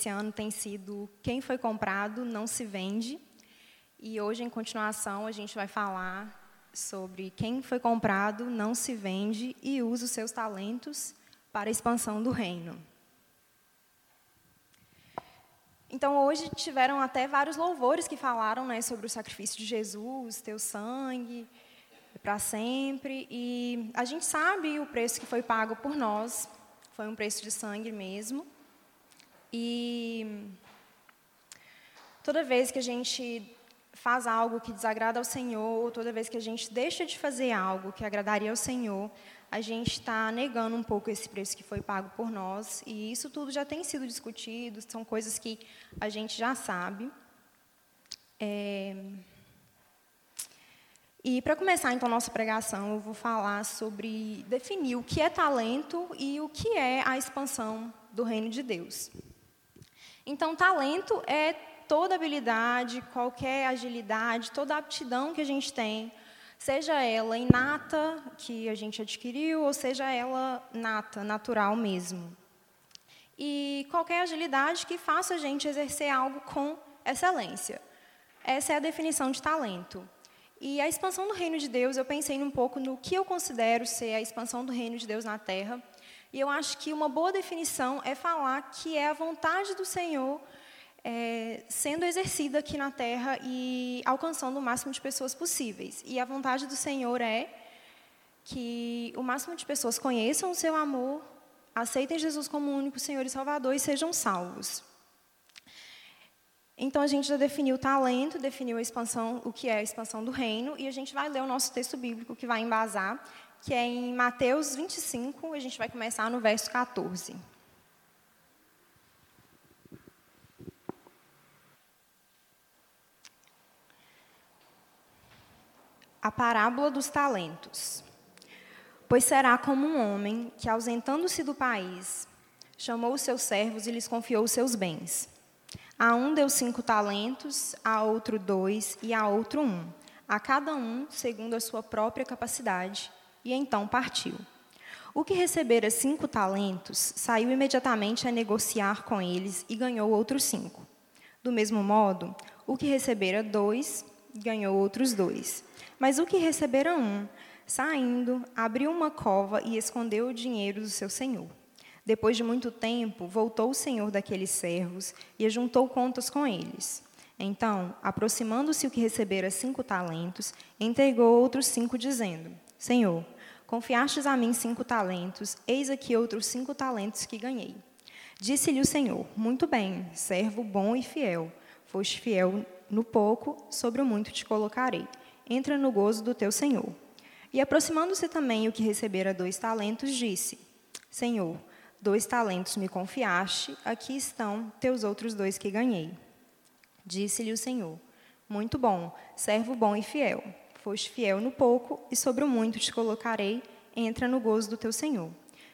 esse ano tem sido Quem foi comprado não se vende. E hoje, em continuação, a gente vai falar sobre quem foi comprado não se vende e usa os seus talentos para a expansão do reino. Então, hoje tiveram até vários louvores que falaram né, sobre o sacrifício de Jesus, teu sangue para sempre. E a gente sabe o preço que foi pago por nós, foi um preço de sangue mesmo. E toda vez que a gente faz algo que desagrada ao Senhor, toda vez que a gente deixa de fazer algo que agradaria ao Senhor, a gente está negando um pouco esse preço que foi pago por nós. E isso tudo já tem sido discutido, são coisas que a gente já sabe. É... E para começar então nossa pregação, eu vou falar sobre definir o que é talento e o que é a expansão do reino de Deus. Então, talento é toda habilidade, qualquer agilidade, toda aptidão que a gente tem, seja ela inata, que a gente adquiriu, ou seja ela nata, natural mesmo. E qualquer agilidade que faça a gente exercer algo com excelência. Essa é a definição de talento. E a expansão do reino de Deus, eu pensei um pouco no que eu considero ser a expansão do reino de Deus na terra. E eu acho que uma boa definição é falar que é a vontade do Senhor é, sendo exercida aqui na terra e alcançando o máximo de pessoas possíveis. E a vontade do Senhor é que o máximo de pessoas conheçam o seu amor, aceitem Jesus como único Senhor e Salvador e sejam salvos. Então a gente já definiu o talento, definiu a expansão, o que é a expansão do reino, e a gente vai ler o nosso texto bíblico que vai embasar, que é em Mateus 25, a gente vai começar no verso 14. A parábola dos talentos. Pois será como um homem que, ausentando-se do país, chamou os seus servos e lhes confiou os seus bens. A um deu cinco talentos, a outro dois e a outro um, a cada um segundo a sua própria capacidade, e então partiu. O que recebera cinco talentos saiu imediatamente a negociar com eles e ganhou outros cinco. Do mesmo modo, o que recebera dois ganhou outros dois. Mas o que recebera um, saindo, abriu uma cova e escondeu o dinheiro do seu senhor. Depois de muito tempo, voltou o senhor daqueles servos e ajuntou contas com eles. Então, aproximando-se o que recebera cinco talentos, entregou outros cinco, dizendo: Senhor, confiastes a mim cinco talentos, eis aqui outros cinco talentos que ganhei. Disse-lhe o Senhor: Muito bem, servo bom e fiel. Foste fiel no pouco, sobre o muito te colocarei entra no gozo do teu senhor. E aproximando-se também o que recebera dois talentos, disse: Senhor, dois talentos me confiaste, aqui estão teus outros dois que ganhei. Disse-lhe o Senhor: Muito bom, servo bom e fiel. Foste fiel no pouco, e sobre o muito te colocarei, entra no gozo do teu Senhor.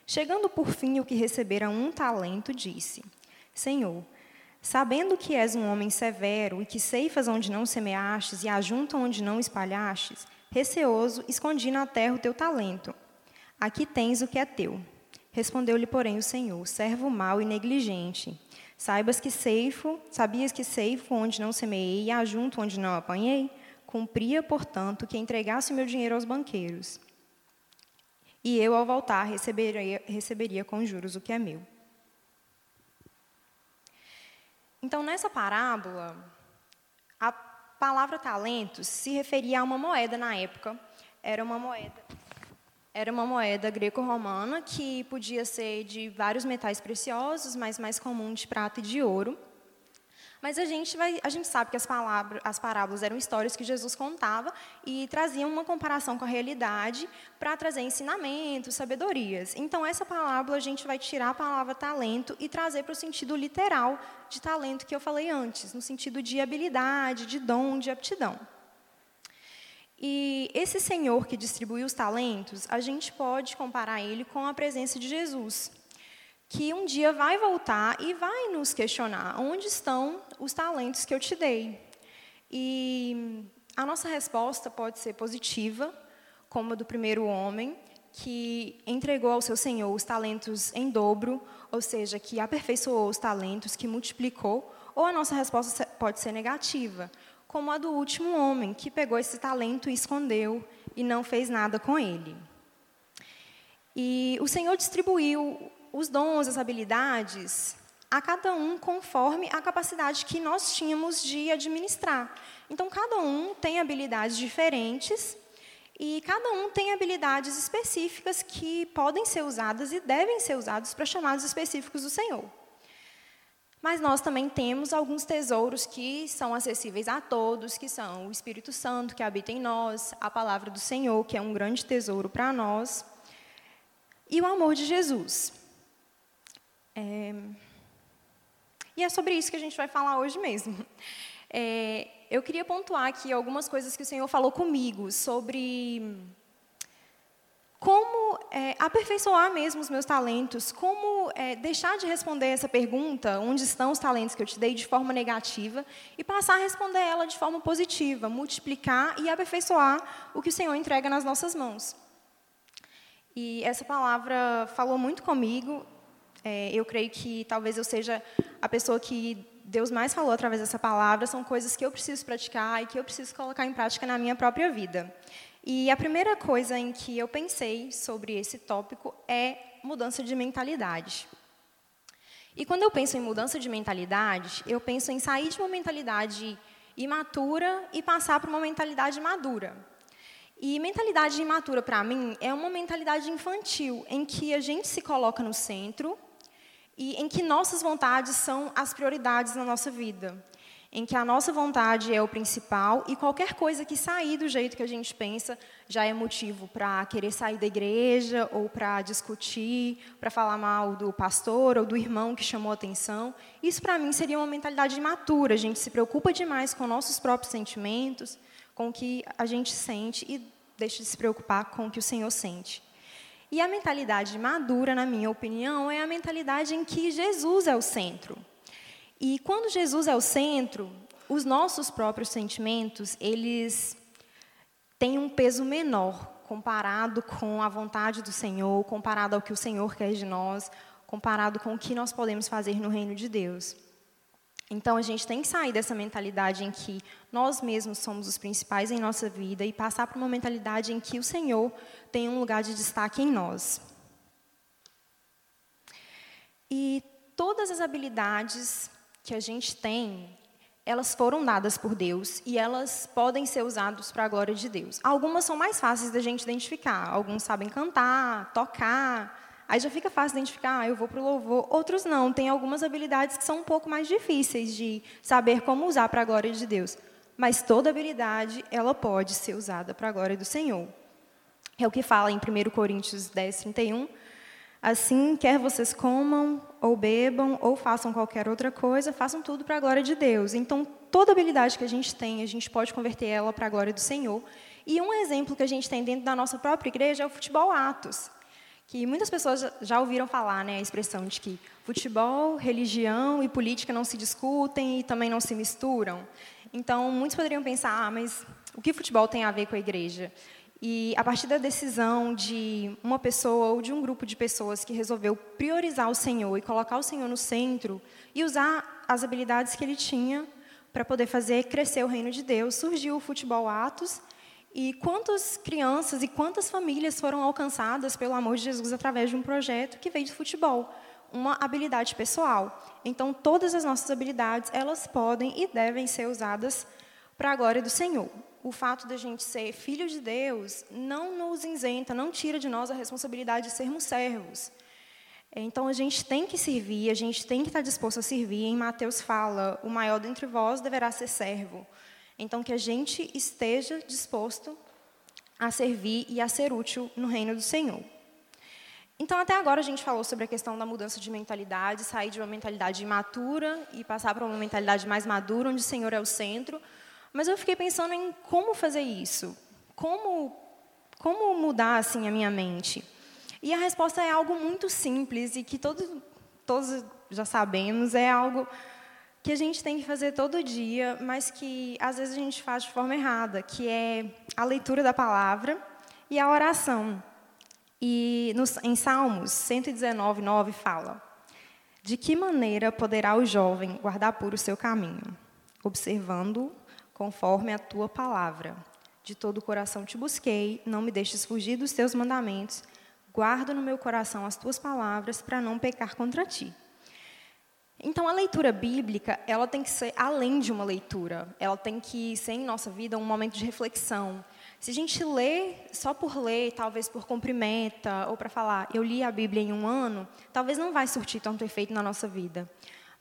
Chegando por fim o que recebera um talento, disse: Senhor, Sabendo que és um homem severo e que ceifas onde não semeastes e ajunta onde não espalhastes, receoso, escondi na terra o teu talento. Aqui tens o que é teu. Respondeu-lhe, porém, o Senhor: servo mau e negligente. Saibas que ceifo, sabias que ceifo onde não semeei e ajunto onde não apanhei? Cumpria, portanto, que entregasse o meu dinheiro aos banqueiros. E eu, ao voltar, receberia, receberia com juros o que é meu. Então, nessa parábola, a palavra talentos se referia a uma moeda na época. Era uma moeda, era uma moeda greco-romana que podia ser de vários metais preciosos, mas mais comum de prata e de ouro. Mas a gente, vai, a gente sabe que as, palavras, as parábolas eram histórias que Jesus contava e traziam uma comparação com a realidade para trazer ensinamentos, sabedorias. Então, essa parábola a gente vai tirar a palavra talento e trazer para o sentido literal de talento que eu falei antes, no sentido de habilidade, de dom, de aptidão. E esse Senhor que distribuiu os talentos, a gente pode comparar ele com a presença de Jesus que um dia vai voltar e vai nos questionar: onde estão os talentos que eu te dei? E a nossa resposta pode ser positiva, como a do primeiro homem, que entregou ao seu senhor os talentos em dobro, ou seja, que aperfeiçoou os talentos, que multiplicou, ou a nossa resposta pode ser negativa, como a do último homem, que pegou esse talento e escondeu e não fez nada com ele. E o Senhor distribuiu os dons, as habilidades a cada um conforme a capacidade que nós tínhamos de administrar. Então, cada um tem habilidades diferentes e cada um tem habilidades específicas que podem ser usadas e devem ser usadas para chamados específicos do Senhor. Mas nós também temos alguns tesouros que são acessíveis a todos, que são o Espírito Santo que habita em nós, a palavra do Senhor, que é um grande tesouro para nós, e o amor de Jesus. É... E é sobre isso que a gente vai falar hoje mesmo. É, eu queria pontuar aqui algumas coisas que o Senhor falou comigo sobre como é, aperfeiçoar mesmo os meus talentos, como é, deixar de responder essa pergunta, onde estão os talentos que eu te dei, de forma negativa, e passar a responder ela de forma positiva, multiplicar e aperfeiçoar o que o Senhor entrega nas nossas mãos. E essa palavra falou muito comigo. É, eu creio que talvez eu seja a pessoa que Deus mais falou através dessa palavra são coisas que eu preciso praticar e que eu preciso colocar em prática na minha própria vida. E a primeira coisa em que eu pensei sobre esse tópico é mudança de mentalidade. E quando eu penso em mudança de mentalidade, eu penso em sair de uma mentalidade imatura e passar para uma mentalidade madura. E mentalidade imatura, para mim, é uma mentalidade infantil, em que a gente se coloca no centro e em que nossas vontades são as prioridades na nossa vida, em que a nossa vontade é o principal e qualquer coisa que sair do jeito que a gente pensa já é motivo para querer sair da igreja ou para discutir, para falar mal do pastor ou do irmão que chamou atenção. Isso para mim seria uma mentalidade imatura. A gente se preocupa demais com nossos próprios sentimentos, com o que a gente sente e deixa de se preocupar com o que o Senhor sente. E a mentalidade madura, na minha opinião, é a mentalidade em que Jesus é o centro. E quando Jesus é o centro, os nossos próprios sentimentos, eles têm um peso menor comparado com a vontade do Senhor, comparado ao que o Senhor quer de nós, comparado com o que nós podemos fazer no reino de Deus. Então a gente tem que sair dessa mentalidade em que nós mesmos somos os principais em nossa vida e passar para uma mentalidade em que o Senhor tem um lugar de destaque em nós. E todas as habilidades que a gente tem, elas foram dadas por Deus e elas podem ser usadas para a glória de Deus. Algumas são mais fáceis da gente identificar. Alguns sabem cantar, tocar, Aí já fica fácil identificar, ah, eu vou para o louvor. Outros não, tem algumas habilidades que são um pouco mais difíceis de saber como usar para a glória de Deus. Mas toda habilidade, ela pode ser usada para a glória do Senhor. É o que fala em 1 Coríntios 10, 31. Assim, quer vocês comam, ou bebam, ou façam qualquer outra coisa, façam tudo para a glória de Deus. Então, toda habilidade que a gente tem, a gente pode converter ela para a glória do Senhor. E um exemplo que a gente tem dentro da nossa própria igreja é o futebol Atos que muitas pessoas já ouviram falar, né, a expressão de que futebol, religião e política não se discutem e também não se misturam. Então, muitos poderiam pensar, ah, mas o que futebol tem a ver com a igreja? E a partir da decisão de uma pessoa ou de um grupo de pessoas que resolveu priorizar o Senhor e colocar o Senhor no centro e usar as habilidades que ele tinha para poder fazer crescer o reino de Deus, surgiu o Futebol Atos e quantas crianças e quantas famílias foram alcançadas pelo amor de Jesus através de um projeto que veio de futebol, uma habilidade pessoal. Então, todas as nossas habilidades, elas podem e devem ser usadas para a glória do Senhor. O fato da gente ser filho de Deus não nos isenta, não tira de nós a responsabilidade de sermos servos. Então, a gente tem que servir, a gente tem que estar disposto a servir. Em Mateus fala, o maior dentre vós deverá ser servo. Então, que a gente esteja disposto a servir e a ser útil no reino do Senhor. Então, até agora a gente falou sobre a questão da mudança de mentalidade, sair de uma mentalidade imatura e passar para uma mentalidade mais madura, onde o Senhor é o centro. Mas eu fiquei pensando em como fazer isso, como, como mudar assim a minha mente. E a resposta é algo muito simples e que todos, todos já sabemos, é algo que a gente tem que fazer todo dia, mas que às vezes a gente faz de forma errada, que é a leitura da palavra e a oração. E nos, em Salmos 119, 9 fala: De que maneira poderá o jovem guardar puro o seu caminho? Observando conforme a tua palavra. De todo o coração te busquei, não me deixes fugir dos teus mandamentos. Guardo no meu coração as tuas palavras para não pecar contra ti. Então, a leitura bíblica, ela tem que ser além de uma leitura. Ela tem que ser em nossa vida um momento de reflexão. Se a gente lê só por ler, talvez por cumprimenta, ou para falar, eu li a Bíblia em um ano, talvez não vai surtir tanto efeito na nossa vida.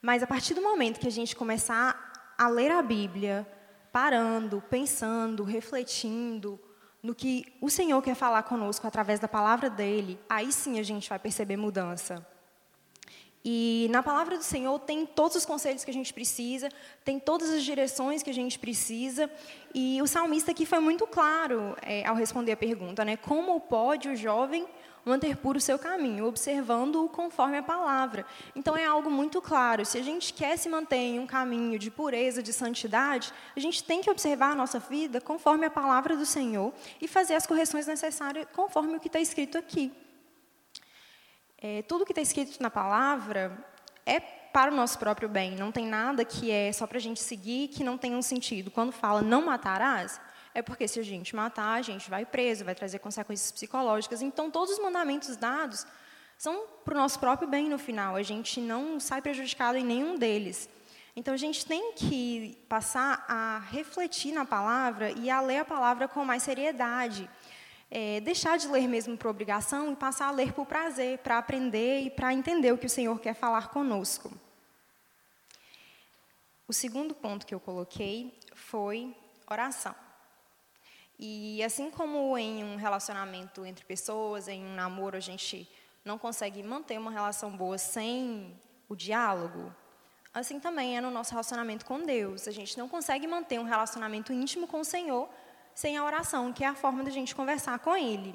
Mas a partir do momento que a gente começar a ler a Bíblia, parando, pensando, refletindo no que o Senhor quer falar conosco através da palavra dele, aí sim a gente vai perceber mudança. E na palavra do Senhor tem todos os conselhos que a gente precisa, tem todas as direções que a gente precisa. E o salmista aqui foi muito claro é, ao responder a pergunta, né? Como pode o jovem manter puro o seu caminho, observando-o conforme a palavra? Então é algo muito claro. Se a gente quer se manter em um caminho de pureza, de santidade, a gente tem que observar a nossa vida conforme a palavra do Senhor e fazer as correções necessárias conforme o que está escrito aqui. É, tudo que está escrito na palavra é para o nosso próprio bem. Não tem nada que é só para a gente seguir que não tenha um sentido. Quando fala não matarás, é porque se a gente matar, a gente vai preso, vai trazer consequências psicológicas. Então, todos os mandamentos dados são para o nosso próprio bem no final. A gente não sai prejudicado em nenhum deles. Então, a gente tem que passar a refletir na palavra e a ler a palavra com mais seriedade é, deixar de ler mesmo por obrigação e passar a ler por prazer, para aprender e para entender o que o Senhor quer falar conosco. O segundo ponto que eu coloquei foi oração. E assim como em um relacionamento entre pessoas, em um namoro, a gente não consegue manter uma relação boa sem o diálogo, assim também é no nosso relacionamento com Deus. A gente não consegue manter um relacionamento íntimo com o Senhor sem a oração, que é a forma da gente conversar com Ele.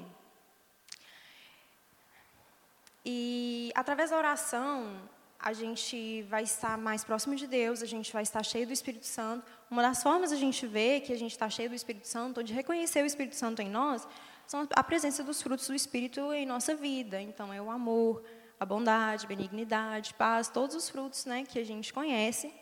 E através da oração, a gente vai estar mais próximo de Deus, a gente vai estar cheio do Espírito Santo. Uma das formas a gente ver que a gente está cheio do Espírito Santo, ou de reconhecer o Espírito Santo em nós, são a presença dos frutos do Espírito em nossa vida. Então, é o amor, a bondade, benignidade, paz, todos os frutos né, que a gente conhece.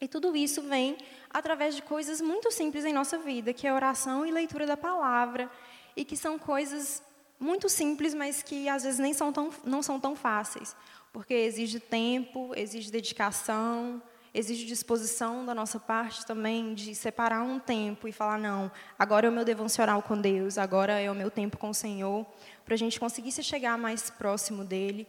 E tudo isso vem através de coisas muito simples em nossa vida, que é oração e leitura da palavra, e que são coisas muito simples, mas que às vezes nem são tão, não são tão fáceis, porque exige tempo, exige dedicação, exige disposição da nossa parte também de separar um tempo e falar não, agora é o meu devocional com Deus, agora é o meu tempo com o Senhor, para a gente conseguir se chegar mais próximo dele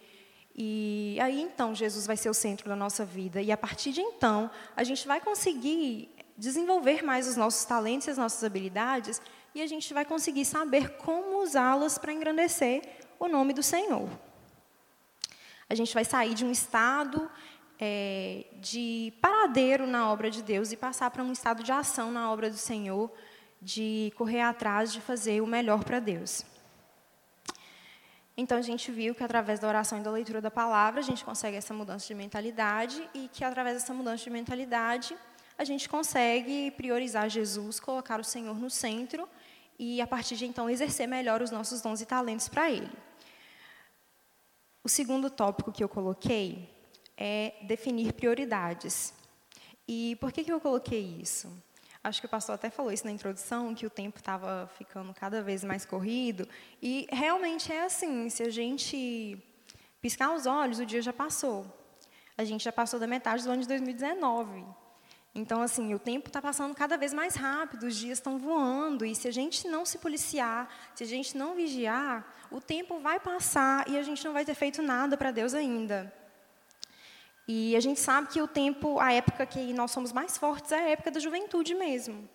e aí então Jesus vai ser o centro da nossa vida. E a partir de então, a gente vai conseguir desenvolver mais os nossos talentos e as nossas habilidades e a gente vai conseguir saber como usá-las para engrandecer o nome do Senhor. A gente vai sair de um estado é, de paradeiro na obra de Deus e passar para um estado de ação na obra do Senhor, de correr atrás de fazer o melhor para Deus. Então, a gente viu que através da oração e da leitura da palavra, a gente consegue essa mudança de mentalidade e que através dessa mudança de mentalidade, a gente consegue priorizar Jesus, colocar o Senhor no centro e, a partir de então, exercer melhor os nossos dons e talentos para Ele. O segundo tópico que eu coloquei é definir prioridades. E por que, que eu coloquei isso? Acho que o pastor até falou isso na introdução, que o tempo estava ficando cada vez mais corrido. E realmente é assim: se a gente piscar os olhos, o dia já passou. A gente já passou da metade do ano de 2019. Então, assim, o tempo está passando cada vez mais rápido, os dias estão voando, e se a gente não se policiar, se a gente não vigiar, o tempo vai passar e a gente não vai ter feito nada para Deus ainda. E a gente sabe que o tempo, a época que nós somos mais fortes é a época da juventude mesmo.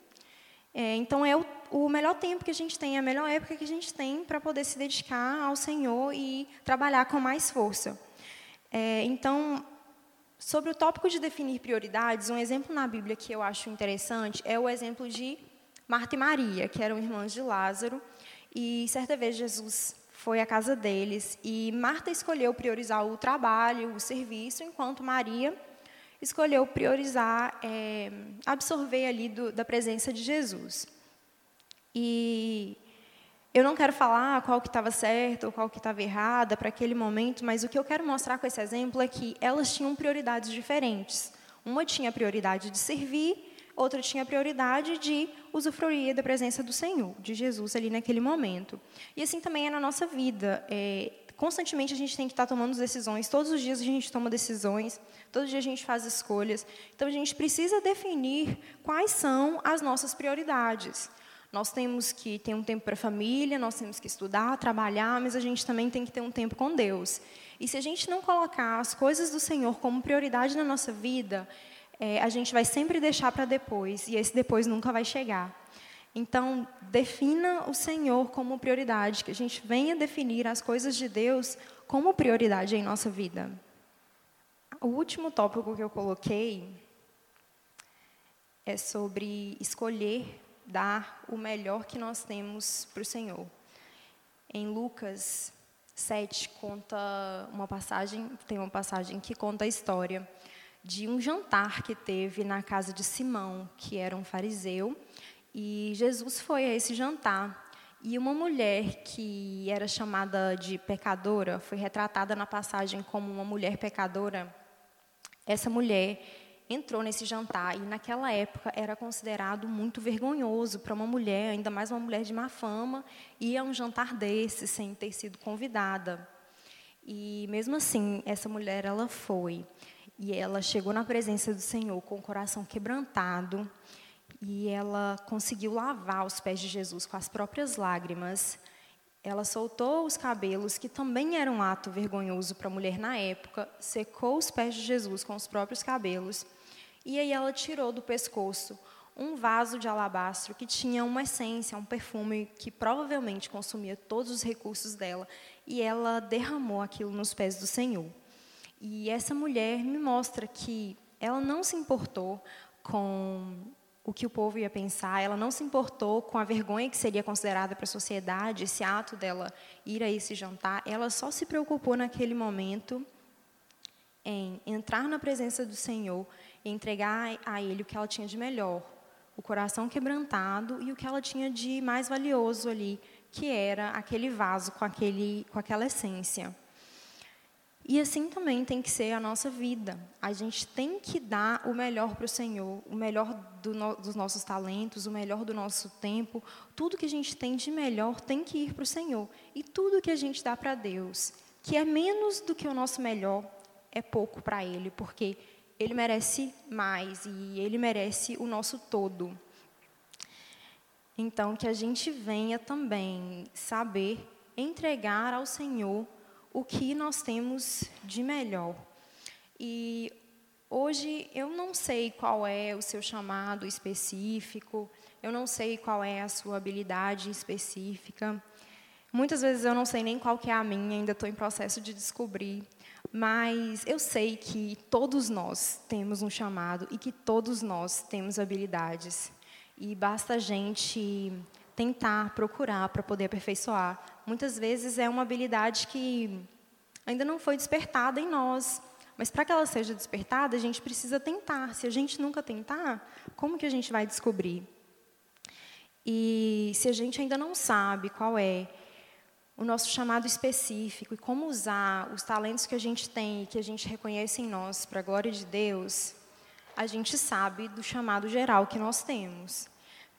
É, então é o, o, melhor tempo que a gente tem, a melhor época que a gente tem para poder se dedicar ao Senhor e trabalhar com mais força. É, então, sobre o tópico de definir prioridades, um exemplo na Bíblia que eu acho interessante é o exemplo de Marta e Maria, que eram irmãs de Lázaro. E certa vez Jesus foi à casa deles e Marta escolheu priorizar o trabalho, o serviço, enquanto Maria escolheu priorizar, é, absorver ali do, da presença de Jesus. E Eu não quero falar qual que estava certo ou qual que estava errada para aquele momento, mas o que eu quero mostrar com esse exemplo é que elas tinham prioridades diferentes. Uma tinha a prioridade de servir, outra tinha a prioridade de usufruir da presença do Senhor, de Jesus ali naquele momento. E assim também é na nossa vida. É, constantemente a gente tem que estar tomando decisões, todos os dias a gente toma decisões, todos os dias a gente faz escolhas. Então a gente precisa definir quais são as nossas prioridades. Nós temos que ter um tempo para a família, nós temos que estudar, trabalhar, mas a gente também tem que ter um tempo com Deus. E se a gente não colocar as coisas do Senhor como prioridade na nossa vida, é, a gente vai sempre deixar para depois, e esse depois nunca vai chegar. Então, defina o Senhor como prioridade, que a gente venha definir as coisas de Deus como prioridade em nossa vida. O último tópico que eu coloquei é sobre escolher dar o melhor que nós temos para o Senhor. Em Lucas 7 conta uma passagem, tem uma passagem que conta a história de um jantar que teve na casa de Simão, que era um fariseu, e Jesus foi a esse jantar. E uma mulher que era chamada de pecadora, foi retratada na passagem como uma mulher pecadora. Essa mulher entrou nesse jantar e naquela época era considerado muito vergonhoso para uma mulher, ainda mais uma mulher de má fama, ir a um jantar desse sem ter sido convidada. E mesmo assim, essa mulher ela foi e ela chegou na presença do Senhor com o coração quebrantado e ela conseguiu lavar os pés de Jesus com as próprias lágrimas. Ela soltou os cabelos, que também era um ato vergonhoso para a mulher na época, secou os pés de Jesus com os próprios cabelos e aí ela tirou do pescoço um vaso de alabastro que tinha uma essência, um perfume que provavelmente consumia todos os recursos dela, e ela derramou aquilo nos pés do Senhor. E essa mulher me mostra que ela não se importou com o que o povo ia pensar, ela não se importou com a vergonha que seria considerada para a sociedade, esse ato dela ir a esse jantar, ela só se preocupou naquele momento em entrar na presença do Senhor e entregar a Ele o que ela tinha de melhor, o coração quebrantado e o que ela tinha de mais valioso ali, que era aquele vaso com, aquele, com aquela essência. E assim também tem que ser a nossa vida. A gente tem que dar o melhor para o Senhor, o melhor do no, dos nossos talentos, o melhor do nosso tempo. Tudo que a gente tem de melhor tem que ir para o Senhor. E tudo que a gente dá para Deus, que é menos do que o nosso melhor, é pouco para Ele, porque Ele merece mais e Ele merece o nosso todo. Então, que a gente venha também saber entregar ao Senhor o que nós temos de melhor. E hoje eu não sei qual é o seu chamado específico, eu não sei qual é a sua habilidade específica. Muitas vezes eu não sei nem qual que é a minha, ainda estou em processo de descobrir. Mas eu sei que todos nós temos um chamado e que todos nós temos habilidades. E basta a gente tentar, procurar para poder aperfeiçoar. Muitas vezes é uma habilidade que ainda não foi despertada em nós. Mas para que ela seja despertada, a gente precisa tentar. Se a gente nunca tentar, como que a gente vai descobrir? E se a gente ainda não sabe qual é o nosso chamado específico e como usar os talentos que a gente tem e que a gente reconhece em nós para a glória de Deus, a gente sabe do chamado geral que nós temos,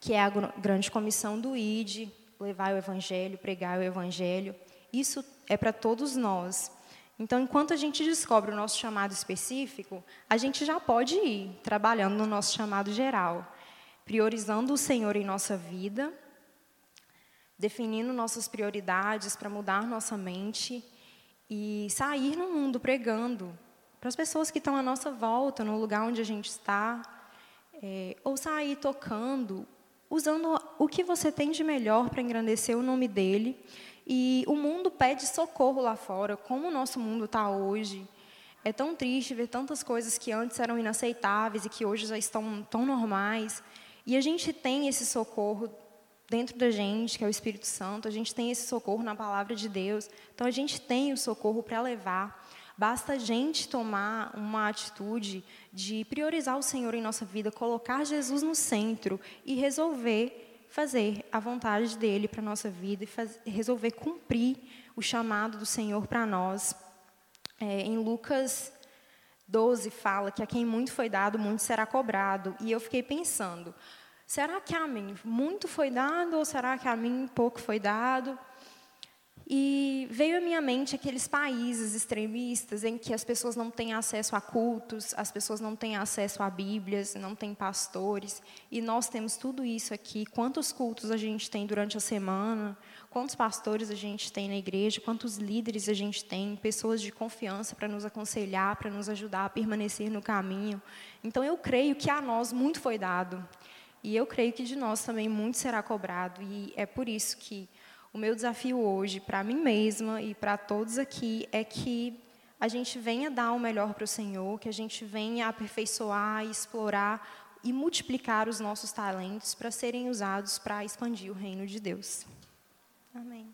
que é a grande comissão do ID, levar o evangelho, pregar o evangelho. Isso é para todos nós. Então, enquanto a gente descobre o nosso chamado específico, a gente já pode ir trabalhando no nosso chamado geral, priorizando o Senhor em nossa vida definindo nossas prioridades para mudar nossa mente e sair no mundo pregando para as pessoas que estão à nossa volta, no lugar onde a gente está, é, ou sair tocando, usando o que você tem de melhor para engrandecer o nome dele. E o mundo pede socorro lá fora, como o nosso mundo está hoje. É tão triste ver tantas coisas que antes eram inaceitáveis e que hoje já estão tão normais. E a gente tem esse socorro dentro da gente, que é o Espírito Santo, a gente tem esse socorro na palavra de Deus. Então a gente tem o socorro para levar. Basta a gente tomar uma atitude de priorizar o Senhor em nossa vida, colocar Jesus no centro e resolver fazer a vontade dele para nossa vida e faz, resolver cumprir o chamado do Senhor para nós. É, em Lucas 12 fala que a quem muito foi dado, muito será cobrado. E eu fiquei pensando, será que a mim muito foi dado ou será que a mim pouco foi dado? E veio à minha mente aqueles países extremistas em que as pessoas não têm acesso a cultos, as pessoas não têm acesso a Bíblias, não têm pastores, e nós temos tudo isso aqui. Quantos cultos a gente tem durante a semana? Quantos pastores a gente tem na igreja? Quantos líderes a gente tem? Pessoas de confiança para nos aconselhar, para nos ajudar a permanecer no caminho. Então eu creio que a nós muito foi dado. E eu creio que de nós também muito será cobrado. E é por isso que o meu desafio hoje, para mim mesma e para todos aqui, é que a gente venha dar o melhor para o Senhor, que a gente venha aperfeiçoar, explorar e multiplicar os nossos talentos para serem usados para expandir o reino de Deus. Amém.